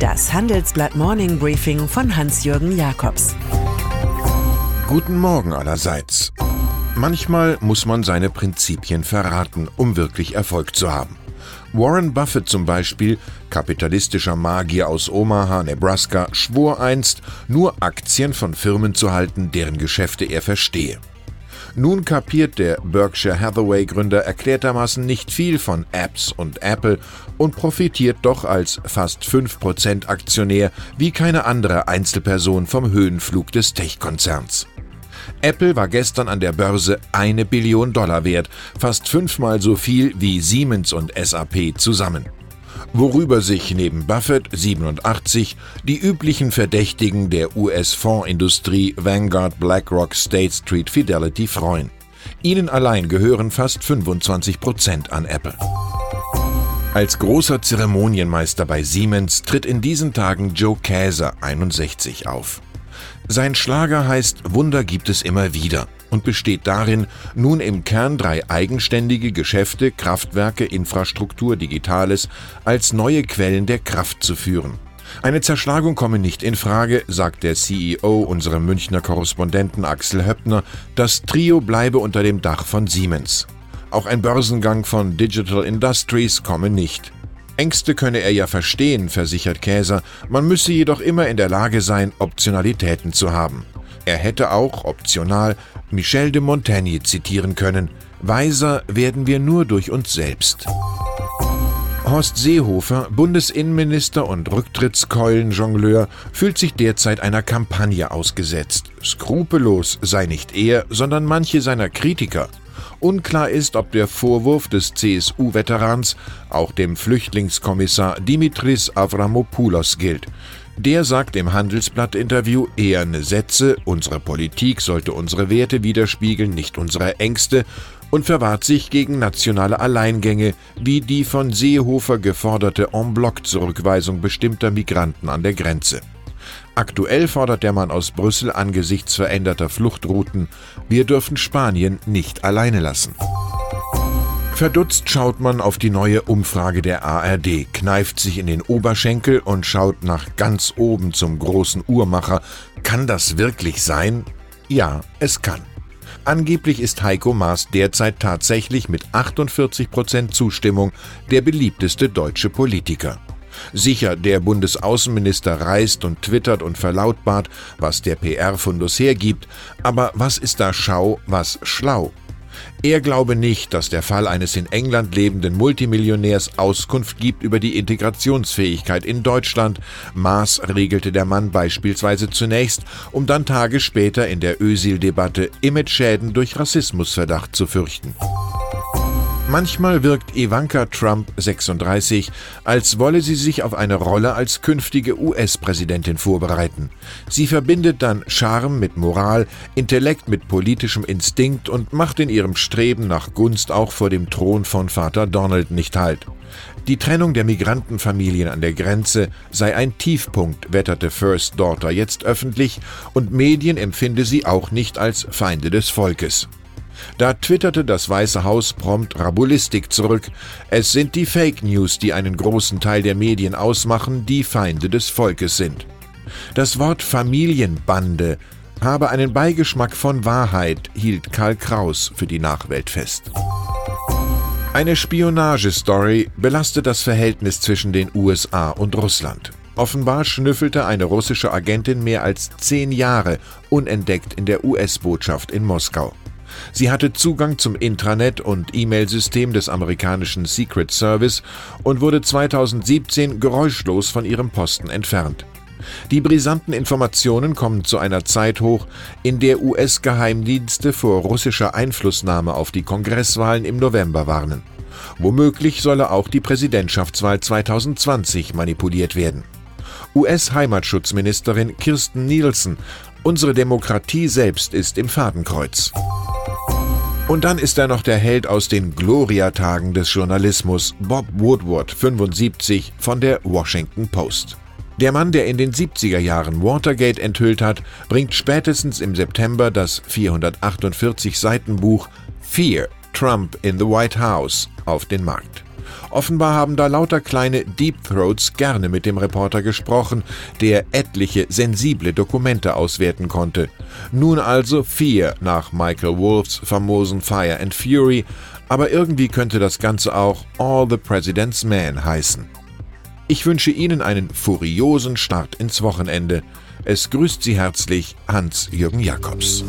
Das Handelsblatt Morning Briefing von Hans-Jürgen Jakobs. Guten Morgen allerseits. Manchmal muss man seine Prinzipien verraten, um wirklich Erfolg zu haben. Warren Buffett zum Beispiel, kapitalistischer Magier aus Omaha, Nebraska, schwor einst, nur Aktien von Firmen zu halten, deren Geschäfte er verstehe. Nun kapiert der Berkshire Hathaway-Gründer erklärtermaßen nicht viel von Apps und Apple und profitiert doch als fast 5% Aktionär wie keine andere Einzelperson vom Höhenflug des Tech-Konzerns. Apple war gestern an der Börse eine Billion Dollar wert, fast fünfmal so viel wie Siemens und SAP zusammen worüber sich neben Buffett 87 die üblichen Verdächtigen der US-Fondsindustrie Vanguard, BlackRock, State Street, Fidelity freuen. Ihnen allein gehören fast 25 Prozent an Apple. Als großer Zeremonienmeister bei Siemens tritt in diesen Tagen Joe Käser 61 auf. Sein Schlager heißt Wunder gibt es immer wieder und besteht darin, nun im Kern drei eigenständige Geschäfte, Kraftwerke, Infrastruktur, Digitales als neue Quellen der Kraft zu führen. Eine Zerschlagung komme nicht in Frage, sagt der CEO unserem Münchner Korrespondenten Axel Höppner, das Trio bleibe unter dem Dach von Siemens. Auch ein Börsengang von Digital Industries komme nicht. Ängste könne er ja verstehen, versichert Käser, man müsse jedoch immer in der Lage sein, Optionalitäten zu haben. Er hätte auch, optional, Michel de Montaigne zitieren können, Weiser werden wir nur durch uns selbst. Horst Seehofer, Bundesinnenminister und Rücktrittskeulenjongleur, fühlt sich derzeit einer Kampagne ausgesetzt. Skrupellos sei nicht er, sondern manche seiner Kritiker. Unklar ist, ob der Vorwurf des CSU-Veterans auch dem Flüchtlingskommissar Dimitris Avramopoulos gilt. Der sagt im Handelsblatt-Interview eherne Sätze, unsere Politik sollte unsere Werte widerspiegeln, nicht unsere Ängste, und verwahrt sich gegen nationale Alleingänge, wie die von Seehofer geforderte En-Bloc-Zurückweisung bestimmter Migranten an der Grenze. Aktuell fordert der Mann aus Brüssel angesichts veränderter Fluchtrouten, wir dürfen Spanien nicht alleine lassen. Verdutzt schaut man auf die neue Umfrage der ARD, kneift sich in den Oberschenkel und schaut nach ganz oben zum großen Uhrmacher. Kann das wirklich sein? Ja, es kann. Angeblich ist Heiko Maas derzeit tatsächlich mit 48 Prozent Zustimmung der beliebteste deutsche Politiker. Sicher, der Bundesaußenminister reist und twittert und verlautbart, was der PR-Fundus hergibt, aber was ist da Schau, was schlau? Er glaube nicht, dass der Fall eines in England lebenden Multimillionärs Auskunft gibt über die Integrationsfähigkeit in Deutschland. Maß regelte der Mann beispielsweise zunächst, um dann Tage später in der Ösil-Debatte Image-Schäden durch Rassismusverdacht zu fürchten. Manchmal wirkt Ivanka Trump 36, als wolle sie sich auf eine Rolle als künftige US-Präsidentin vorbereiten. Sie verbindet dann Charme mit Moral, Intellekt mit politischem Instinkt und macht in ihrem Streben nach Gunst auch vor dem Thron von Vater Donald nicht halt. Die Trennung der Migrantenfamilien an der Grenze sei ein Tiefpunkt, wetterte First Daughter jetzt öffentlich, und Medien empfinde sie auch nicht als Feinde des Volkes. Da twitterte das Weiße Haus prompt Rabulistik zurück. Es sind die Fake News, die einen großen Teil der Medien ausmachen, die Feinde des Volkes sind. Das Wort Familienbande habe einen Beigeschmack von Wahrheit, hielt Karl Kraus für die Nachwelt fest. Eine Spionagestory belastet das Verhältnis zwischen den USA und Russland. Offenbar schnüffelte eine russische Agentin mehr als zehn Jahre unentdeckt in der US-Botschaft in Moskau. Sie hatte Zugang zum Intranet und E-Mail-System des amerikanischen Secret Service und wurde 2017 geräuschlos von ihrem Posten entfernt. Die brisanten Informationen kommen zu einer Zeit hoch, in der US-Geheimdienste vor russischer Einflussnahme auf die Kongresswahlen im November warnen. Womöglich solle auch die Präsidentschaftswahl 2020 manipuliert werden. US-Heimatschutzministerin Kirsten Nielsen, unsere Demokratie selbst ist im Fadenkreuz. Und dann ist da noch der Held aus den Gloria-Tagen des Journalismus, Bob Woodward, 75, von der Washington Post. Der Mann, der in den 70er Jahren Watergate enthüllt hat, bringt spätestens im September das 448 Seiten Buch Fear Trump in the White House auf den Markt. Offenbar haben da lauter kleine Deep Throats gerne mit dem Reporter gesprochen, der etliche sensible Dokumente auswerten konnte. Nun also vier nach Michael Wolffs famosen Fire and Fury, aber irgendwie könnte das Ganze auch All the President's Men heißen. Ich wünsche Ihnen einen furiosen Start ins Wochenende. Es grüßt Sie herzlich Hans-Jürgen Jakobs.